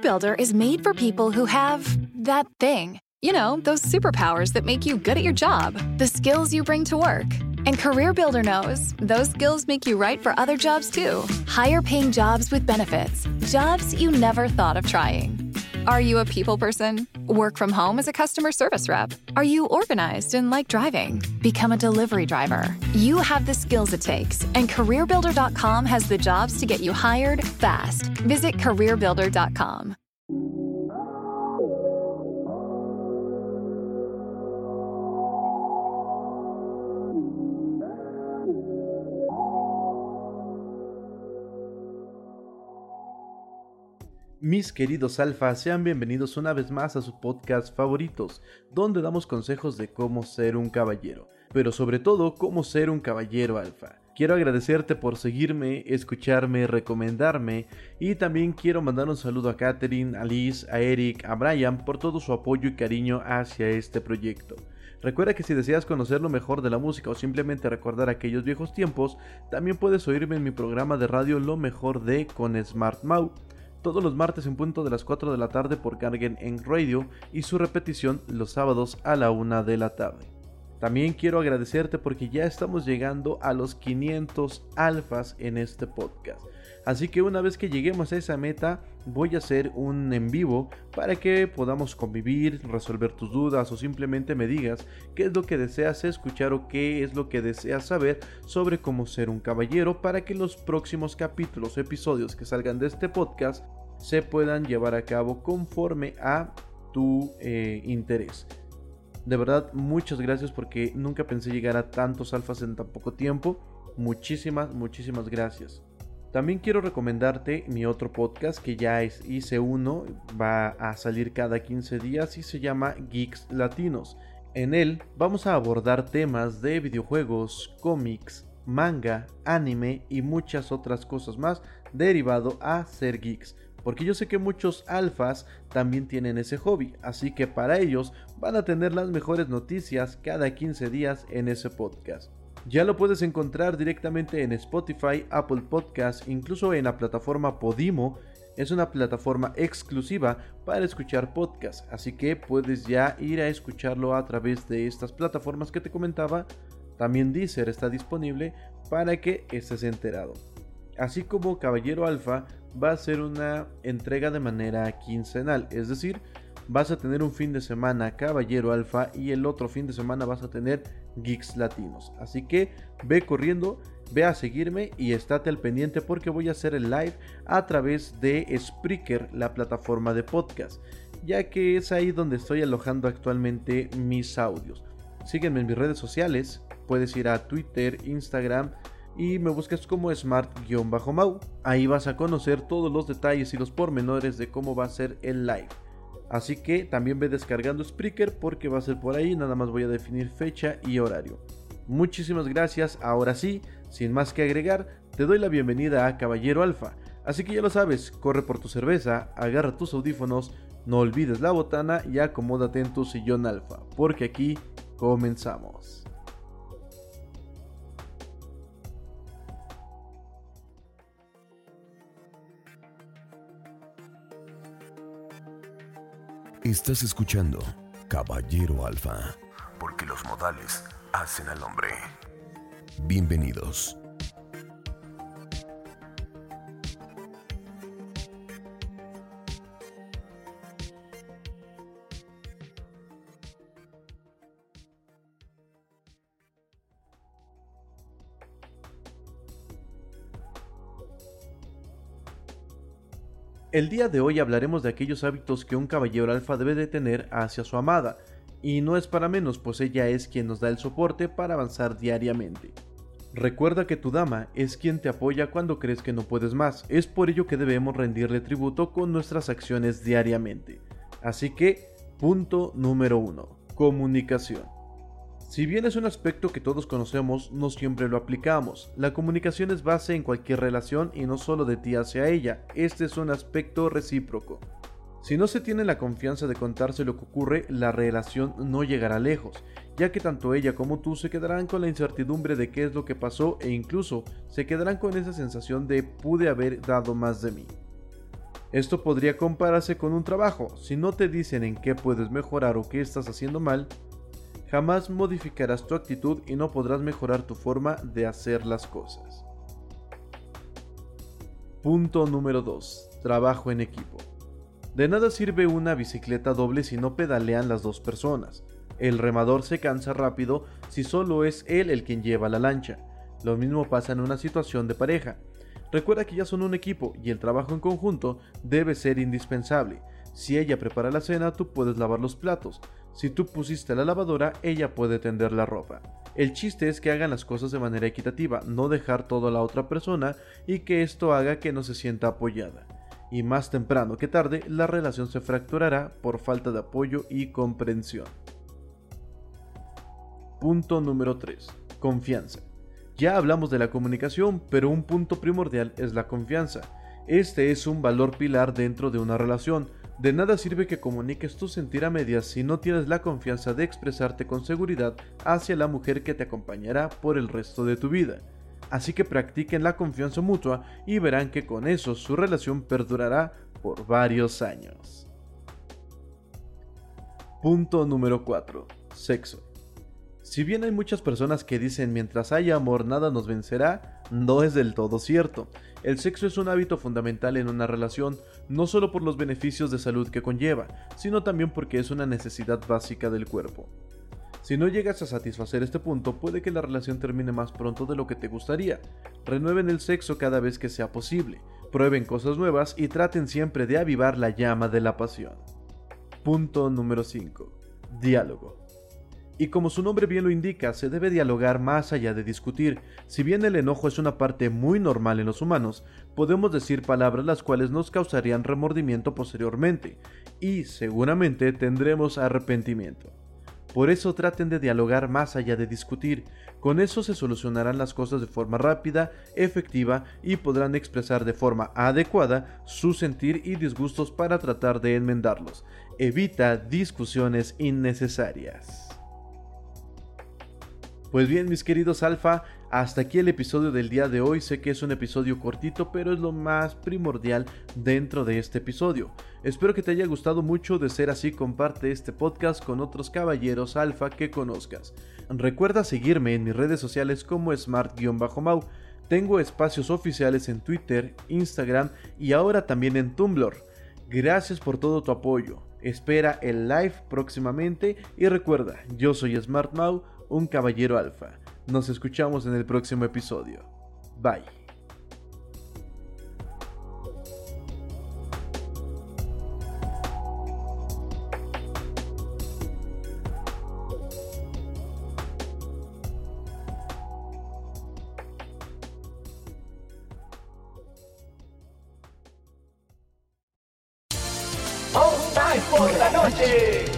park. CareerBuilder is made for people who have that thing. You know, those superpowers that make you good at your job, the skills you bring to work. And Career Builder knows those skills make you right for other jobs too. Higher paying jobs with benefits, jobs you never thought of trying. Are you a people person? Work from home as a customer service rep? Are you organized and like driving? Become a delivery driver. You have the skills it takes, and CareerBuilder.com has the jobs to get you hired fast. Visit CareerBuilder.com. Mis queridos alfa, sean bienvenidos una vez más a sus podcast favoritos, donde damos consejos de cómo ser un caballero, pero sobre todo cómo ser un caballero alfa. Quiero agradecerte por seguirme, escucharme, recomendarme y también quiero mandar un saludo a Katherine, a Liz, a Eric, a Brian por todo su apoyo y cariño hacia este proyecto. Recuerda que si deseas conocer lo mejor de la música o simplemente recordar aquellos viejos tiempos, también puedes oírme en mi programa de radio Lo mejor de con Smart Mau todos los martes en punto de las 4 de la tarde por Gargen en Radio y su repetición los sábados a la 1 de la tarde. También quiero agradecerte porque ya estamos llegando a los 500 alfas en este podcast. Así que una vez que lleguemos a esa meta, voy a hacer un en vivo para que podamos convivir, resolver tus dudas o simplemente me digas qué es lo que deseas escuchar o qué es lo que deseas saber sobre cómo ser un caballero para que los próximos capítulos o episodios que salgan de este podcast se puedan llevar a cabo conforme a tu eh, interés. De verdad, muchas gracias porque nunca pensé llegar a tantos alfas en tan poco tiempo. Muchísimas, muchísimas gracias. También quiero recomendarte mi otro podcast que ya es, hice uno, va a salir cada 15 días y se llama Geeks Latinos. En él vamos a abordar temas de videojuegos, cómics, manga, anime y muchas otras cosas más derivado a ser geeks. Porque yo sé que muchos alfas también tienen ese hobby, así que para ellos van a tener las mejores noticias cada 15 días en ese podcast. Ya lo puedes encontrar directamente en Spotify, Apple Podcasts, incluso en la plataforma Podimo. Es una plataforma exclusiva para escuchar podcasts, así que puedes ya ir a escucharlo a través de estas plataformas que te comentaba. También Deezer está disponible para que estés enterado. Así como Caballero Alfa va a ser una entrega de manera quincenal, es decir, vas a tener un fin de semana Caballero Alfa y el otro fin de semana vas a tener Geeks Latinos. Así que ve corriendo, ve a seguirme y estate al pendiente porque voy a hacer el live a través de Spreaker, la plataforma de podcast, ya que es ahí donde estoy alojando actualmente mis audios. Sígueme en mis redes sociales, puedes ir a Twitter, Instagram y me buscas como smart-mau. Ahí vas a conocer todos los detalles y los pormenores de cómo va a ser el live. Así que también ve descargando Spreaker porque va a ser por ahí, nada más voy a definir fecha y horario. Muchísimas gracias, ahora sí, sin más que agregar, te doy la bienvenida a Caballero Alfa. Así que ya lo sabes, corre por tu cerveza, agarra tus audífonos, no olvides la botana y acomódate en tu sillón alfa, porque aquí comenzamos. Estás escuchando Caballero Alfa, porque los modales hacen al hombre. Bienvenidos. El día de hoy hablaremos de aquellos hábitos que un caballero alfa debe de tener hacia su amada, y no es para menos pues ella es quien nos da el soporte para avanzar diariamente. Recuerda que tu dama es quien te apoya cuando crees que no puedes más, es por ello que debemos rendirle tributo con nuestras acciones diariamente. Así que, Punto número 1. Comunicación. Si bien es un aspecto que todos conocemos, no siempre lo aplicamos. La comunicación es base en cualquier relación y no solo de ti hacia ella. Este es un aspecto recíproco. Si no se tiene la confianza de contarse lo que ocurre, la relación no llegará lejos, ya que tanto ella como tú se quedarán con la incertidumbre de qué es lo que pasó e incluso se quedarán con esa sensación de pude haber dado más de mí. Esto podría compararse con un trabajo, si no te dicen en qué puedes mejorar o qué estás haciendo mal, jamás modificarás tu actitud y no podrás mejorar tu forma de hacer las cosas. Punto número 2. Trabajo en equipo. De nada sirve una bicicleta doble si no pedalean las dos personas. El remador se cansa rápido si solo es él el quien lleva la lancha. Lo mismo pasa en una situación de pareja. Recuerda que ya son un equipo y el trabajo en conjunto debe ser indispensable. Si ella prepara la cena, tú puedes lavar los platos. Si tú pusiste la lavadora, ella puede tender la ropa. El chiste es que hagan las cosas de manera equitativa, no dejar todo a la otra persona y que esto haga que no se sienta apoyada y más temprano que tarde la relación se fracturará por falta de apoyo y comprensión. Punto número 3. Confianza. Ya hablamos de la comunicación, pero un punto primordial es la confianza. Este es un valor pilar dentro de una relación. De nada sirve que comuniques tu sentir a medias si no tienes la confianza de expresarte con seguridad hacia la mujer que te acompañará por el resto de tu vida así que practiquen la confianza mutua y verán que con eso su relación perdurará por varios años. Punto número 4. Sexo. Si bien hay muchas personas que dicen mientras haya amor nada nos vencerá, no es del todo cierto. El sexo es un hábito fundamental en una relación, no solo por los beneficios de salud que conlleva, sino también porque es una necesidad básica del cuerpo. Si no llegas a satisfacer este punto, puede que la relación termine más pronto de lo que te gustaría. Renueven el sexo cada vez que sea posible, prueben cosas nuevas y traten siempre de avivar la llama de la pasión. Punto número 5. Diálogo. Y como su nombre bien lo indica, se debe dialogar más allá de discutir. Si bien el enojo es una parte muy normal en los humanos, podemos decir palabras las cuales nos causarían remordimiento posteriormente, y seguramente tendremos arrepentimiento. Por eso traten de dialogar más allá de discutir. Con eso se solucionarán las cosas de forma rápida, efectiva y podrán expresar de forma adecuada su sentir y disgustos para tratar de enmendarlos. Evita discusiones innecesarias. Pues bien, mis queridos alfa, hasta aquí el episodio del día de hoy. Sé que es un episodio cortito, pero es lo más primordial dentro de este episodio. Espero que te haya gustado mucho. De ser así, comparte este podcast con otros caballeros alfa que conozcas. Recuerda seguirme en mis redes sociales como smart-mau. Tengo espacios oficiales en Twitter, Instagram y ahora también en Tumblr. Gracias por todo tu apoyo. Espera el live próximamente y recuerda, yo soy Smart Mau un caballero alfa. Nos escuchamos en el próximo episodio. Bye. por la noche.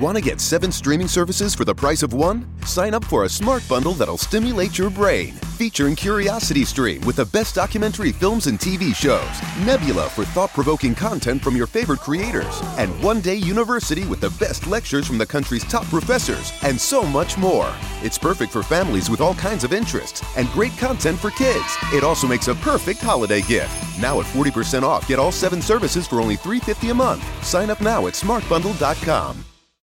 Want to get seven streaming services for the price of one? Sign up for a smart bundle that'll stimulate your brain. Featuring Curiosity Stream with the best documentary films and TV shows, Nebula for thought provoking content from your favorite creators, and One Day University with the best lectures from the country's top professors, and so much more. It's perfect for families with all kinds of interests and great content for kids. It also makes a perfect holiday gift. Now at 40% off, get all seven services for only $3.50 a month. Sign up now at smartbundle.com.